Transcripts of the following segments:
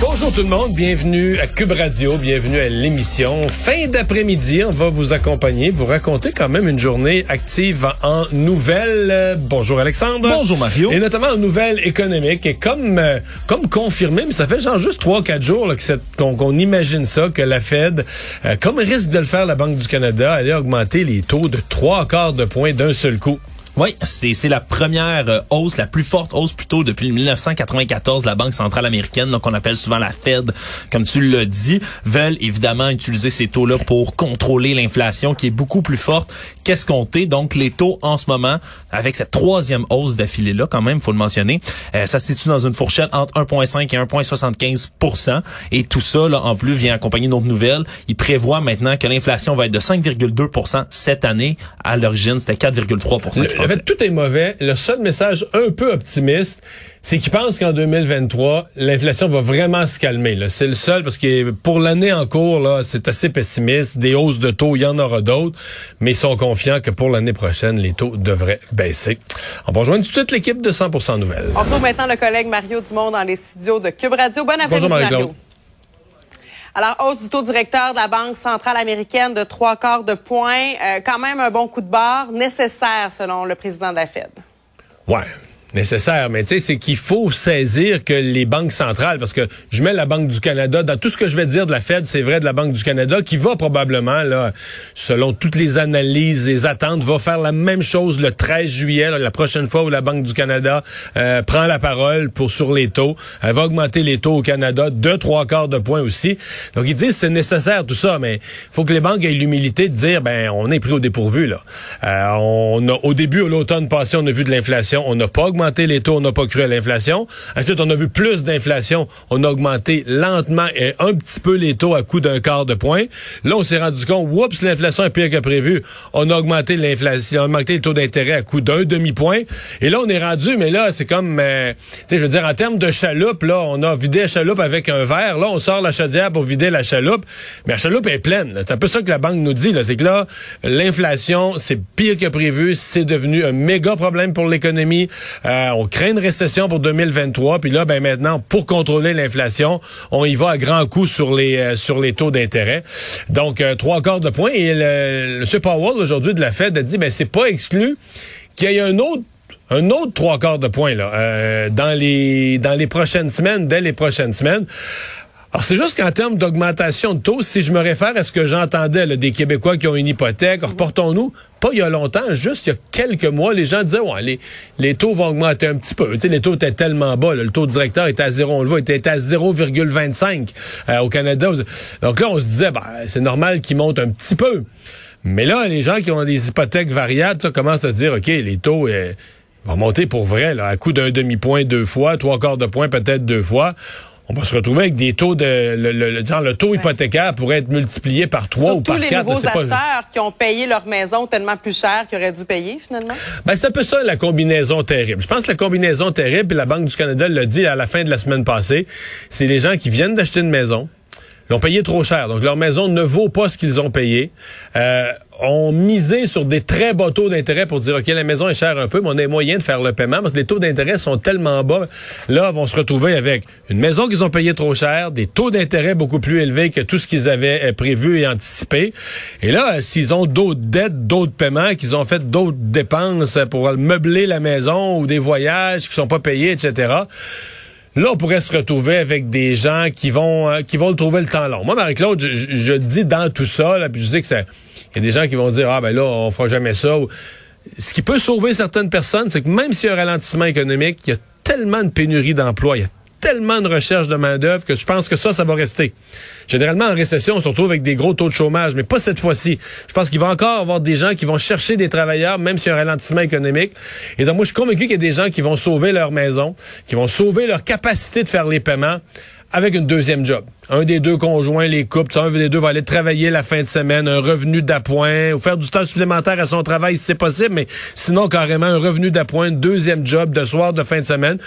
Bonjour tout le monde, bienvenue à Cube Radio, bienvenue à l'émission. Fin d'après-midi, on va vous accompagner, vous raconter quand même une journée active en nouvelles. Bonjour Alexandre. Bonjour Mario. Et notamment en nouvelles économiques. Et comme euh, comme confirmé, mais ça fait genre juste trois quatre jours là, que cette- qu'on qu'on imagine ça, que la Fed, euh, comme risque de le faire la Banque du Canada, allait augmenter les taux de trois quarts de point d'un seul coup. Oui, c'est la première euh, hausse, la plus forte hausse plutôt depuis 1994 de la Banque centrale américaine, donc on appelle souvent la Fed, comme tu l'as dit, veulent évidemment utiliser ces taux-là pour contrôler l'inflation qui est beaucoup plus forte qu'escomptée. Donc les taux en ce moment, avec cette troisième hausse d'affilée-là, quand même, faut le mentionner, euh, ça se situe dans une fourchette entre 1,5 et 1,75% Et tout ça, là, en plus, vient accompagner notre nouvelle. Il prévoit maintenant que l'inflation va être de 5,2% cette année. À l'origine, c'était 4,3 Le- je en fait, tout est mauvais. Le seul message un peu optimiste, c'est qu'ils pensent qu'en 2023, l'inflation va vraiment se calmer. là. C'est le seul parce que pour l'année en cours, là, c'est assez pessimiste. Des hausses de taux, il y en aura d'autres, mais ils sont confiants que pour l'année prochaine, les taux devraient baisser. On va rejoindre tout de suite l'équipe de 100% Nouvelles. On retrouve maintenant le collègue Mario Dumont dans les studios de Cube Radio. Bon après-midi. Mario. Alors, hausse du taux directeur de la Banque centrale américaine de trois quarts de point. Euh, quand même un bon coup de barre, nécessaire selon le président de la Fed. Ouais. Nécessaire, mais tu sais, c'est qu'il faut saisir que les banques centrales, parce que je mets la Banque du Canada dans tout ce que je vais dire de la Fed, c'est vrai de la Banque du Canada, qui va probablement, là, selon toutes les analyses, les attentes, va faire la même chose le 13 juillet, là, la prochaine fois où la Banque du Canada euh, prend la parole pour sur les taux. Elle va augmenter les taux au Canada de trois quarts de point aussi. Donc ils disent c'est nécessaire tout ça, mais faut que les banques aient l'humilité de dire ben on est pris au dépourvu là. Euh, on a, au début, l'automne passé, on a vu de l'inflation, on n'a pas augmenté les taux, on n'a pas cru à l'inflation. Ensuite, on a vu plus d'inflation, on a augmenté lentement et un petit peu les taux à coup d'un quart de point. Là, on s'est rendu compte, oups, l'inflation est pire que prévu. On a augmenté l'inflation, on a augmenté les taux d'intérêt à coup d'un demi-point. Et là, on est rendu, mais là, c'est comme, euh, je veux dire, en termes de chaloupe, là, on a vidé la chaloupe avec un verre. Là, on sort la chaudière pour vider la chaloupe, mais la chaloupe est pleine. C'est un peu ça que la banque nous dit, là. C'est que là, l'inflation, c'est pire que prévu. C'est devenu un méga problème pour l'économie. Euh, on craint une récession pour 2023. Puis là, ben maintenant, pour contrôler l'inflation, on y va à grands coups sur les euh, sur les taux d'intérêt. Donc, euh, trois quarts de point. Et le, M. Powell, aujourd'hui, de la Fed, a dit, ben c'est pas exclu qu'il y ait un autre un autre trois quarts de point là, euh, dans les dans les prochaines semaines, dès les prochaines semaines. Alors, c'est juste qu'en termes d'augmentation de taux, si je me réfère à ce que j'entendais là, des Québécois qui ont une hypothèque, reportons-nous, pas il y a longtemps, juste il y a quelques mois, les gens disaient, ouais, les, les taux vont augmenter un petit peu. Tu sais, les taux étaient tellement bas, là, le taux directeur était à zéro, on le voit, il était à 0,25 euh, au Canada. Donc là, on se disait, ben, c'est normal qu'il monte un petit peu. Mais là, les gens qui ont des hypothèques variables, ça, commencent à se dire, OK, les taux... euh, vont monter pour vrai, là, à coup d'un demi-point deux fois, trois quarts de point peut-être deux fois. On va se retrouver avec des taux de... Le, le, le- genre, le taux hypothécaire pourrait être multiplié par trois ou par les quatre. nouveaux je sais pas. acheteurs qui ont payé leur maison tellement plus cher qu'ils auraient dû payer, finalement. Ben, c'est un peu ça, la combinaison terrible. Je pense que la combinaison terrible, puis la Banque du Canada l'a dit à la fin de la semaine passée, c'est les gens qui viennent d'acheter une maison, l'ont payé trop cher. Donc, leur maison ne vaut pas ce qu'ils ont payé. Euh, ont misé sur des très bas taux d'intérêt pour dire, OK, la maison est chère un peu, mais on a les moyens de faire le paiement parce que les taux d'intérêt sont tellement bas. Là, vont se retrouver avec une maison qu'ils ont payée trop cher, des taux d'intérêt beaucoup plus élevés que tout ce qu'ils avaient euh, prévu et anticipé. Et là, euh, s'ils ont d'autres dettes, d'autres paiements, qu'ils ont fait d'autres dépenses pour meubler la maison ou des voyages qui sont pas payés, etc., Là, on pourrait se retrouver avec des gens qui vont euh, qui vont le trouver le temps long. Moi, Marie-Claude, je, dis dans tout ça, là, puis je sais que ça, il y a des gens qui vont dire ah ben là, on fera jamais ça. Ce qui peut sauver certaines personnes, c'est que même s'il y a un ralentissement économique, il y a tellement de pénurie d'emplois, tellement de recherche de main-d'œuvre que je pense que ça, ça va rester. Généralement, en récession, on se retrouve avec des gros taux de chômage, mais pas cette fois-ci. Je pense qu'il va encore avoir des gens qui vont chercher des travailleurs, même s'il y a un ralentissement économique. Et donc, moi, je suis convaincu qu'il y a des gens qui vont sauver leur maison, qui vont sauver leur capacité de faire les paiements avec une deuxième job. Un des deux conjoints, les couples, un des deux va aller travailler la fin de semaine, un revenu d'appoint, ou faire du temps supplémentaire à son travail si c'est possible, mais sinon carrément un revenu d'appoint, deuxième job de soir, de fin de semaine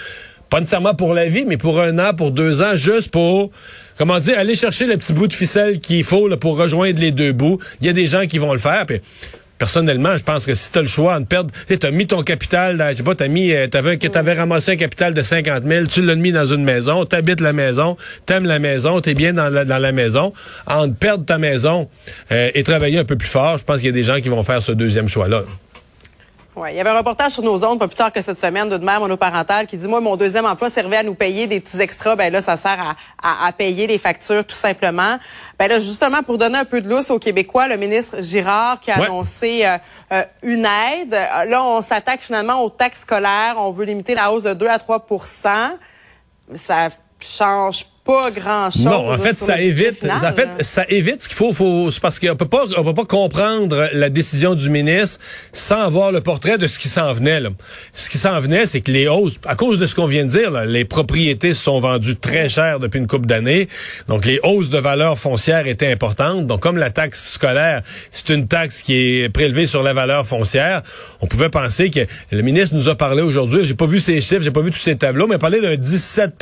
pas nécessairement pour la vie, mais pour un an, pour deux ans, juste pour, comment dire, aller chercher le petit bout de ficelle qu'il faut pour rejoindre les deux bouts. Il y a des gens qui vont le faire. Puis, personnellement, je pense que si tu as le choix de perdre, tu as mis ton capital, dans, je sais pas, t'as mis, euh, t'avais, t'avais ramassé un capital de 50 000, tu l'as mis dans une maison, t'habites la maison, t'aimes la maison, t'es bien dans la, dans la maison. En perdre ta maison euh, et travailler un peu plus fort, je pense qu'il y a des gens qui vont faire ce deuxième choix-là. Ouais, il y avait un reportage sur nos ondes pas plus tard que cette semaine d'une mère monoparentale qui dit moi mon deuxième emploi servait à nous payer des petits extras ben là ça sert à, à, à payer les factures tout simplement. Ben là justement pour donner un peu de lousse aux Québécois, le ministre Girard qui a Ouais. annoncé euh, euh, une aide. Euh, Là on s'attaque finalement aux taxes scolaires, on veut limiter la hausse de 2 à 3% ça change pas grand-chose. Non, en fait, ça évite, final, en fait, ça évite ce qu'il faut, faut c'est parce qu'on peut pas, on peut pas comprendre la décision du ministre sans avoir le portrait de ce qui s'en venait. Là. Ce qui s'en venait, c'est que les hausses, à cause de ce qu'on vient de dire, là, les propriétés se sont vendues très cher depuis une couple d'années, donc les hausses de valeur foncière étaient importantes. Donc, comme la taxe scolaire, c'est une taxe qui est prélevée sur la valeur foncière, on pouvait penser que le ministre nous a parlé aujourd'hui. J'ai pas vu ces chiffres, j'ai pas vu tous ces tableaux, mais il a parlé d'un 17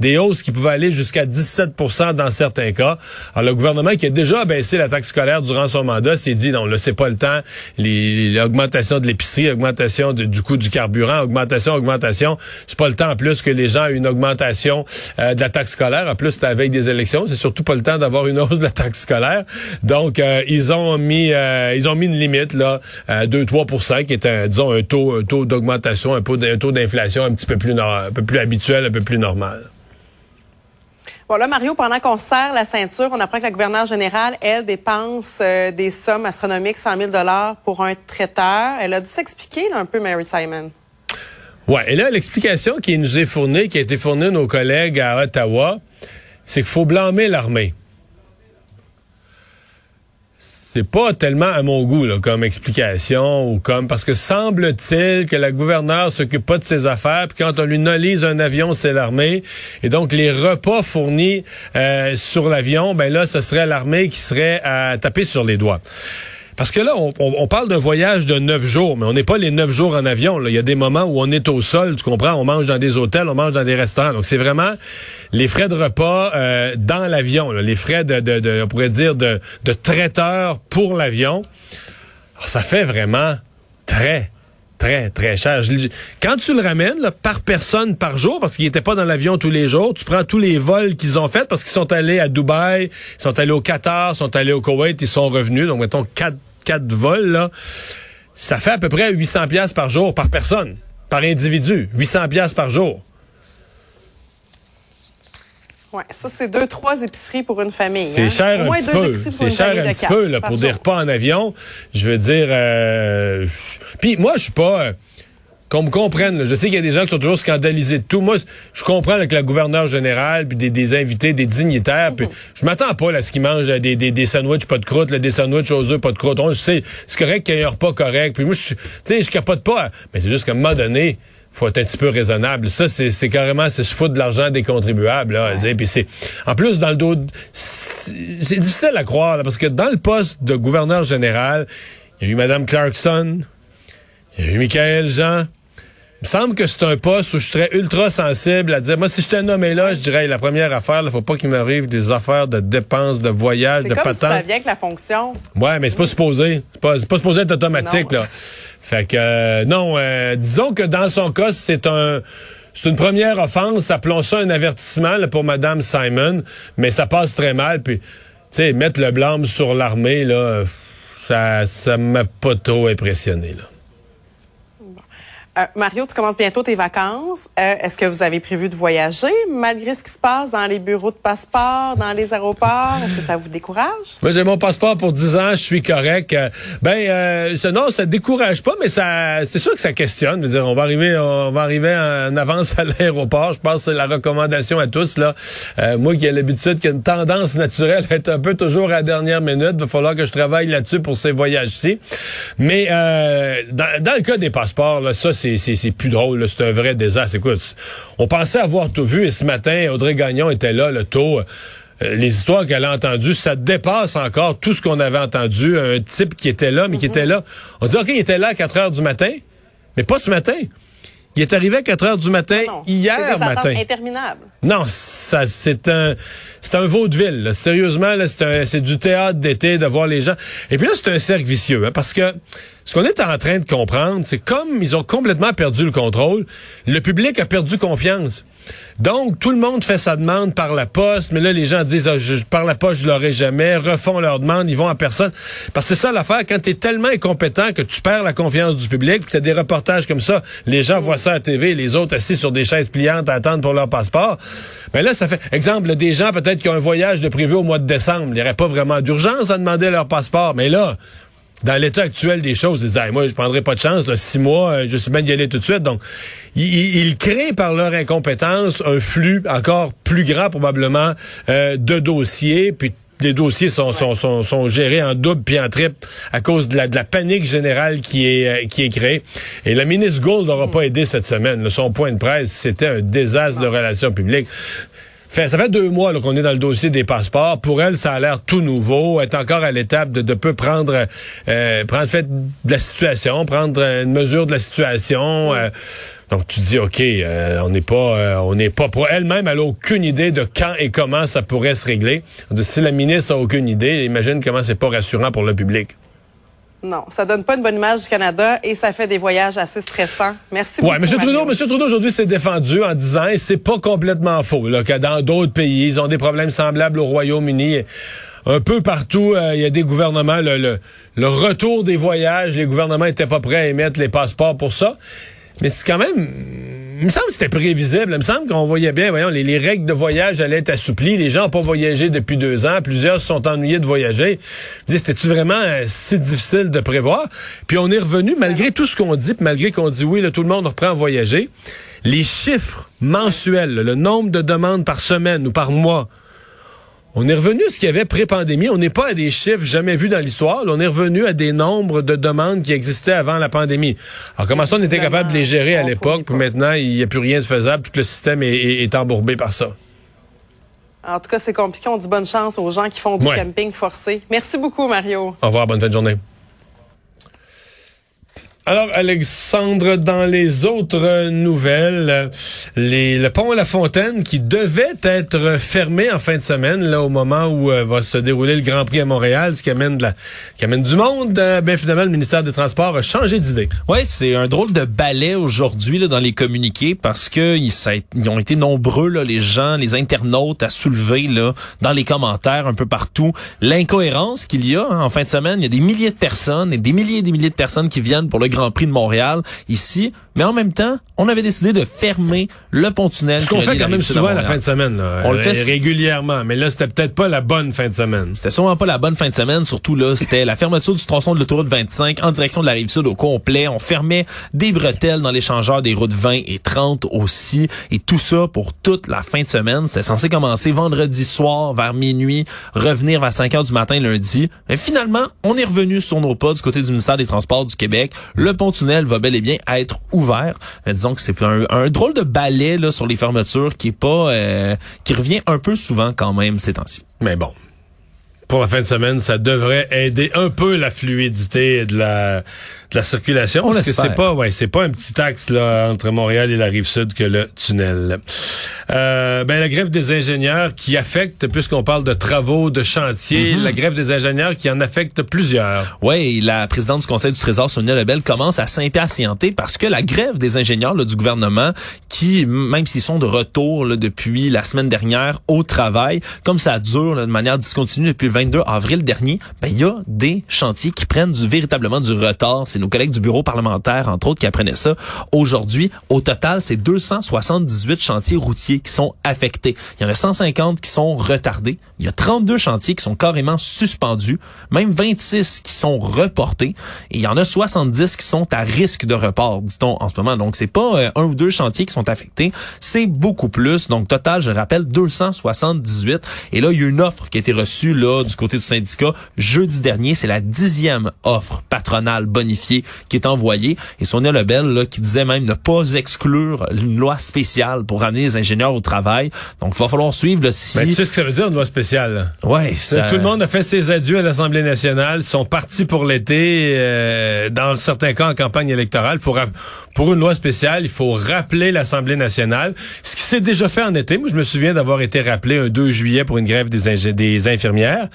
des hausses qui pouvaient jusqu'à 17 dans certains cas. Alors, le gouvernement qui a déjà baissé la taxe scolaire durant son mandat s'est dit, non, là, c'est pas le temps. L'augmentation de l'épicerie, augmentation du coût du carburant, augmentation, augmentation. C'est pas le temps en plus que les gens aient une augmentation euh, de la taxe scolaire. En plus, c'est la veille des élections. C'est surtout pas le temps d'avoir une hausse de la taxe scolaire. Donc, euh, ils ont mis euh, ils ont mis une limite, là, à 2-3% qui est, un, disons, un taux, un taux d'augmentation, un, taux d'inflation un petit peu plus, un peu plus habituel, un peu plus normal. Bon, là, Mario, pendant qu'on serre la ceinture, on apprend que la gouverneure générale, elle, dépense euh, des sommes astronomiques, 100 000 pour un traiteur. Elle a dû s'expliquer un peu, Mary Simon. Ouais, et là, l'explication qui nous est fournie, qui a été fournie à nos collègues à Ottawa, c'est qu'il faut blâmer l'armée. C'est pas tellement à mon goût comme explication ou comme parce que semble-t-il que la gouverneure s'occupe pas de ses affaires puis quand on lui nolise un avion c'est l'armée et donc les repas fournis euh, sur l'avion ben là ce serait l'armée qui serait à taper sur les doigts. Parce que là, on, parle d'un voyage de neuf jours, mais on n'est pas les neuf jours en avion. Il y a des moments où on est au sol, tu comprends? On mange dans des hôtels, on mange dans des restaurants. Donc, c'est vraiment les frais de repas euh, dans l'avion, les frais de, de, on pourrait dire, de, traiteur pour l'avion. Alors, Ça fait vraiment très, très, très cher. Quand tu le ramènes par personne par jour, parce qu'il n'était pas dans l'avion tous les jours, tu prends tous les vols qu'ils ont faits parce qu'ils sont allés à Dubaï, ils sont allés au Qatar, ils sont allés au Koweït, ils sont revenus. Donc, mettons, quatre, quatre vols, là. Ça fait à peu près 800 pièces par jour, par personne, par individu. 800 pièces par jour. Ouais, ça, c'est deux, trois épiceries pour une famille. C'est hein. Au un petit peu. C'est cher un petit peu là, pour des repas en avion. Je veux dire... euh, Puis moi, je suis pas... qu'on me comprenne, là. je sais qu'il y a des gens qui sont toujours scandalisés de tout. Moi, je comprends avec la gouverneure générale, puis des, des invités, des dignitaires, puis je m'attends pas là, à ce qu'ils mangent euh, des, des, des sandwichs pas de croûte, là, des sandwichs aux œufs pas de croûte. On sait, c'est correct qu'il y ait un repas correct. Puis moi, je, tu sais, je capote pas, mais c'est juste qu'à un moment donné, faut être un petit peu raisonnable. Ça, c'est carrément, c'est se foutre de l'argent des contribuables. Là. Puis c'est, en plus, dans le dos, c'est difficile à croire, là, parce que dans le poste de gouverneur général, il y a eu Mme Clarkson, il y a eu Michael Jean. Il me semble que c'est un poste où je serais ultra sensible à dire, moi, si j'étais nommé là, je dirais, la première affaire, il faut pas qu'il m'arrive des affaires de dépenses, de voyages, de comme si ça patentes. vient avec la fonction. Ouais, mais c'est pas supposé. C'est pas, c'est pas supposé être automatique, Non. là. Fait que, euh, non, euh, disons que dans son cas, c'est un... C'est une première offense, appelons ça un avertissement là, pour Madame Simon, mais ça passe très mal. Puis, tu sais, mettre le blâme sur l'armée, là, ça, ça m'a pas trop impressionné, là. Euh, Mario, tu commences bientôt tes vacances. Euh, Est-ce que vous avez prévu de voyager malgré ce qui se passe dans les bureaux de passeport, dans les aéroports? Est-ce que ça vous décourage? Moi, j'ai mon passeport pour 10 ans, je suis correct. Euh, ben, euh, ça, non, ça décourage pas, mais ça, c'est sûr que ça questionne. Je veux dire, on va arriver, on va arriver en avance à l'aéroport. Je pense que c'est la recommandation à tous là. Euh, moi qui ai l'habitude, qui a une tendance naturelle à être un peu toujours à la dernière minute, il va falloir que je travaille là-dessus pour ces voyages-ci. Mais dans, dans le cas des passeports, là, ça c'est c'est plus drôle. C'est un vrai désastre. Écoute, on pensait avoir tout vu et ce matin, Audrey Gagnon était là, le taux. Euh, les histoires qu'elle a entendues, ça dépasse encore tout ce qu'on avait entendu. Un type qui était là, mais qui était là. On dit, OK, il était là à 4 heures du matin, mais pas ce matin. Il est arrivé à 4 heures du matin Non, hier matin. interminables. Non, ça c'est un c'est un vaudeville. Sérieusement, là, c'est c'est du théâtre d'été de voir les gens. Et puis là, c'est un cercle vicieux, hein, parce que ce qu'on est en train de comprendre, c'est comme ils ont complètement perdu le contrôle, le public a perdu confiance. Donc, tout le monde fait sa demande par la poste, mais là, les gens disent, Ah, par la poste, je l'aurai jamais, refont leur demande, ils vont en personne. Parce que c'est ça l'affaire, quand tu es tellement incompétent que tu perds la confiance du public, puis tu des reportages comme ça, les gens voient ça à la TV, les autres assis sur des chaises pliantes à attendre pour leur passeport. Ben là, ça fait, exemple, des gens peut-être qui ont un voyage de prévu au mois de décembre, il n'y aurait pas vraiment d'urgence à demander leur passeport, mais là, dans l'état actuel des choses, ils disent, moi, je prendrai pas de chance, là, six mois, euh, je suis bien d'y aller tout de suite. Donc, ils créent par leur incompétence un flux encore plus grand, probablement, euh, de dossiers, puis les dossiers sont, sont, sont, sont gérés en double puis en triple à cause de la, de la panique générale qui est, euh, qui est créée. Et la ministre Gould n'aura pas aidé cette semaine. Son point de presse, c'était un désastre de relations publiques. Fait, ça fait deux mois qu'on est dans le dossier des passeports. Pour elle, ça a l'air tout nouveau. Elle est encore à l'étape de, de peu prendre, euh, prendre fait de la situation, prendre une mesure de la situation. euh, donc tu dis ok, euh, on n'est pas, euh, on n'est pas pro. Elle-même, elle a aucune idée de quand et comment ça pourrait se régler. Dit, si la ministre a aucune idée, imagine comment c'est pas rassurant pour le public. Non, ça donne pas une bonne image du Canada et ça fait des voyages assez stressants. Merci beaucoup. Ouais, M. Trudeau, Mario. M. Trudeau aujourd'hui s'est défendu en disant, et c'est pas complètement faux, là, que dans d'autres pays, ils ont des problèmes semblables au Royaume-Uni. Un peu partout, euh, il y a des gouvernements, le, le, le retour des voyages, les gouvernements étaient pas prêts à émettre les passeports pour ça. Mais c'est quand même, il me semble que c'était prévisible. Il me semble qu'on voyait bien, voyons, les, les règles de voyage allaient être assouplies. Les gens n'ont pas voyagé depuis deux ans. Plusieurs se sont ennuyés de voyager. C'était-tu vraiment euh, si difficile de prévoir? Puis on est revenu, malgré tout ce qu'on dit, puis malgré qu'on dit oui, là, tout le monde reprend à voyager, les chiffres mensuels, le nombre de demandes par semaine ou par mois, on est revenu à ce qu'il y avait pré-pandémie. On n'est pas à des chiffres jamais vus dans l'histoire. On est revenu à des nombres de demandes qui existaient avant la pandémie. Alors, comment ça, on était capable de les gérer à l'époque, puis maintenant, il n'y a plus rien de faisable. Tout le système est, est- est embourbé par ça? En tout cas, c'est compliqué. On dit bonne chance aux gens qui font du Ouais. camping forcé. Merci beaucoup, Mario. Au revoir, bonne fin de journée. Alors, Alexandre, dans les autres nouvelles, les, le pont La Fontaine qui devait être fermé en fin de semaine, là, au moment où euh, va se dérouler le Grand Prix à Montréal, ce qui amène, de la, qui amène du monde, euh, ben finalement, le ministère des Transports a changé d'idée. Ouais, c'est un drôle de balai aujourd'hui dans les communiqués parce que ils, ils ont été nombreux là, les gens, les internautes à soulever là dans les commentaires un peu partout l'incohérence qu'il y a hein, en fin de semaine. Il y a des milliers de personnes et des milliers et des milliers de personnes qui viennent pour le Grand Prix de Montréal ici, mais en même temps, on avait décidé de fermer le pont-tunnel. Ce qui qu'on fait quand même souvent à la fin de semaine. Là, On le fait euh, régulièrement, mais là, c'était peut-être pas la bonne fin de semaine. C'était sûrement pas la bonne fin de semaine, surtout là, c'était la fermeture du tronçon de l'autoroute 25 en direction de la rive sud au complet. On fermait des bretelles dans l'échangeur des routes 20 et 30 aussi, et tout ça pour toute la fin de semaine. C'était censé commencer vendredi soir vers minuit, revenir vers 5 heures du matin lundi. Mais finalement, on est revenu sur nos pas du côté du ministère des Transports du Québec. Le pont-tunnel va bel et bien être ouvert. Mais disons que c'est un, un drôle de balai là sur les fermetures qui est pas, euh, qui revient un peu souvent quand même ces temps-ci. Mais bon, pour la fin de semaine, ça devrait aider un peu la fluidité de la, de la circulation. On parce que c'est pas, ouais, c'est pas un petit axe là entre Montréal et la rive sud que le tunnel. Euh, ben la grève des ingénieurs qui affecte, puisqu'on parle de travaux, de chantiers, Mhm. la grève des ingénieurs qui en affecte plusieurs. Oui, la présidente du Conseil du Trésor, Sonia Lebel, commence à s'impatienter parce que la grève des ingénieurs là, du gouvernement, qui, même s'ils sont de retour là, depuis la semaine dernière au travail, comme ça dure là, de manière discontinue depuis le 22 avril dernier, ben il y a des chantiers qui prennent du, véritablement du retard. Nos collègues du bureau parlementaire, entre autres, qui apprenaient ça aujourd'hui. Au total, c'est 278 chantiers routiers qui sont affectés. Il y en a 150 qui sont retardés. Il y a 32 chantiers qui sont carrément suspendus, même 26 qui sont reportés, et il y en a 70 qui sont à risque de report, dit-on en ce moment. Donc c'est pas euh, un ou deux chantiers qui sont affectés, c'est beaucoup plus. Donc total, je rappelle, 278. Et là, il y a une offre qui a été reçue là du côté du syndicat jeudi dernier. C'est la dixième offre patronale bonifiée qui est, qui est envoyé. Et Sonia Lebel, là, qui disait même ne pas exclure une loi spéciale pour ramener les ingénieurs au travail. Donc, il va falloir suivre là, si... Ben, tu sais ce que ça veut dire, une loi spéciale? Ouais, ça... Tout le monde a fait ses adieux à l'Assemblée nationale, sont partis pour l'été, euh, dans certains cas en campagne électorale. Faut pour une loi spéciale, il faut rappeler l'Assemblée nationale. Ce qui s'est déjà fait en été. Moi, je me souviens d'avoir été rappelé un 2 juillet pour une grève des, des infirmières.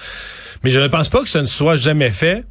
Mais je ne pense pas que ça ne soit jamais fait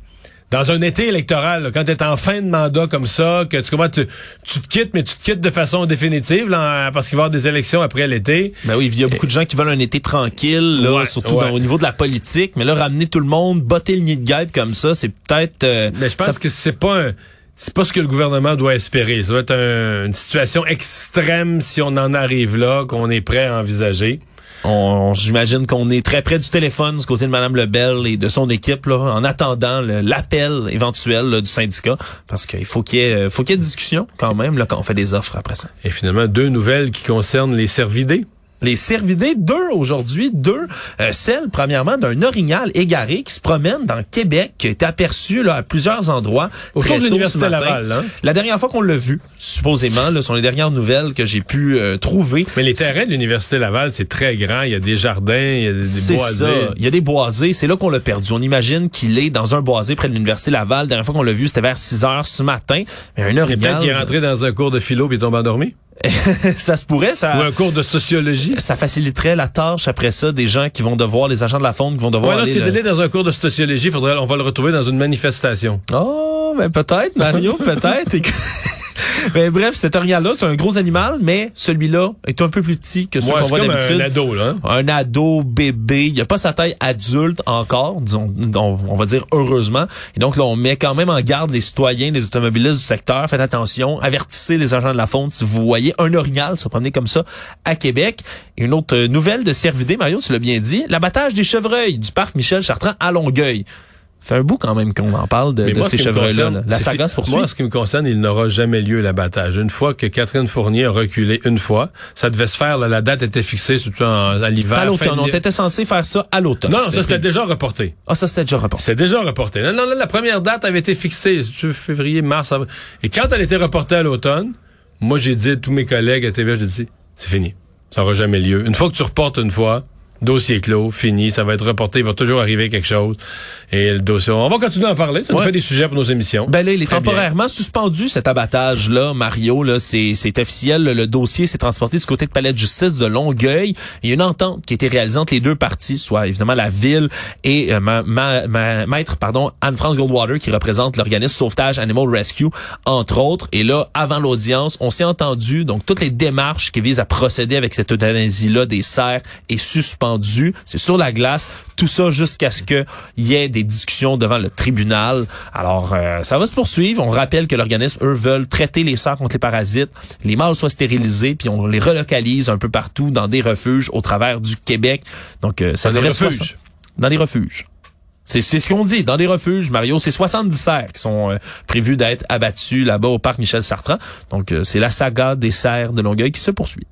dans un été électoral, là, quand tu es en fin de mandat comme ça, que tu comment tu, tu te quittes, mais tu te quittes de façon définitive là, parce qu'il va y avoir des élections après l'été. Ben oui, il y a beaucoup de gens qui veulent un été tranquille, là, Ouais, surtout ouais. dans- au niveau de la politique. Mais là, ramener tout le monde, botter le nid de guêpe comme ça, c'est peut-être... euh, Mais je pense ça- que c'est pas un- c'est pas ce que le gouvernement doit espérer. Ça doit être un- une situation extrême si on en arrive là, qu'on est prêt à envisager. On, j'imagine qu'on est très près du téléphone du côté de Mme Lebel et de son équipe là, en attendant l'appel éventuel du syndicat, parce qu'il faut qu'il y ait, euh, faut qu'il y ait discussion quand même là, quand on fait des offres après ça. Et finalement, deux nouvelles qui concernent les cervidés. Les cervidés, deux aujourd'hui, deux. Euh, celle, premièrement, d'un orignal égaré qui se promène dans Québec, qui a été aperçu là, à plusieurs endroits. Autour de l'Université. Laval, hein? La dernière fois qu'on l'a vu, supposément, là, sont les dernières nouvelles que j'ai pu euh, trouver. Mais les terrains de l'Université Laval, c'est très grand. Il y a des jardins, il y a des, boisés. ça. Il y a des boisés. C'est là qu'on l'a perdu. On imagine qu'il est dans un boisé près de l'Université Laval. La dernière fois qu'on l'a vu, c'était vers 6 heures ce matin. Mais un Et orignal... peut-être qu'il est rentré dans un cours de philo puis il tombe endormi? ça se pourrait, ça... Ou un cours de sociologie. Ça faciliterait la tâche après ça des gens qui vont devoir, les agents de la faune qui vont devoir Ouais, là, aller... s'il le- est dans un cours de sociologie, faudrait, on va le retrouver dans une manifestation. Oh, ben peut-être, Mario, peut-être. Mais bref, cet orignal-là, c'est un gros animal, mais celui-là est un peu plus petit que Ouais, qu'on voit comme d'habitude. un ado, là. hein? Un ado, bébé. Il a pas sa taille adulte encore, disons, on, va dire heureusement. Et donc là, on met quand même en garde les citoyens, les automobilistes du secteur. Faites attention, avertissez les agents de la faune si vous voyez un orignal se promener comme ça à Québec. Et une autre nouvelle de Cervidé, Mario, tu l'as bien dit, l'abattage des chevreuils du parc Michel Chartrand à Longueuil. Fait un bout quand même qu'on en parle de, Mais de moi, ce ces qui me chevreuils-là. concerne, là. La saga se poursuit. Moi, ce qui me concerne, il n'aura jamais lieu l'abattage. Une fois que Catherine Fournier a reculé une fois, ça devait se faire, là, la date était fixée surtout en- à l'hiver. à l'automne. On était censé faire ça à l'automne. Non, non, ça c'était déjà reporté. Ah, ça c'était déjà reporté. C'était déjà reporté. Non, non, là, la première date avait été fixée, février, mars, avril. Et quand elle était reportée à l'automne, moi j'ai dit à tous mes collègues à TV, j'ai dit, c'est fini. Ça n'aura jamais lieu. Une fois que tu reportes une fois, dossier clos, fini, ça va être reporté, il va toujours arriver quelque chose. Et le dossier, on va continuer à en parler, ça nous fait des sujets pour nos émissions. Ben là, il est Très bien. temporairement suspendu, cet abattage-là, Mario. Là, c'est, c'est officiel. Le, le dossier s'est transporté du côté de Palais de justice de Longueuil. Il y a une entente qui a été réalisée entre les deux parties, soit évidemment la ville et euh, ma, ma- ma- maître pardon Anne-France Goldwater, qui représente l'organisme Sauvetage Animal Rescue, entre autres. Et là, avant l'audience, on s'est entendu. Donc, toutes les démarches qui visent à procéder avec cette euthanasie-là des cerfs est suspendue. C'est sur la glace. Tout ça jusqu'à ce qu'il y ait des discussions devant le tribunal. Alors, euh, ça va se poursuivre. On rappelle que l'organisme, eux, veulent traiter les cerfs contre les parasites. Les mâles soient stérilisés, puis on les relocalise un peu partout dans des refuges au travers du Québec. Donc, euh, ça Dans se refuges? Dans des refuges. C'est ce qu'on dit, dans des refuges, Mario. C'est 70 cerfs qui sont euh, prévus d'être abattus là-bas au parc Michel Sartrand. Donc, euh, c'est la saga des cerfs de Longueuil qui se poursuit.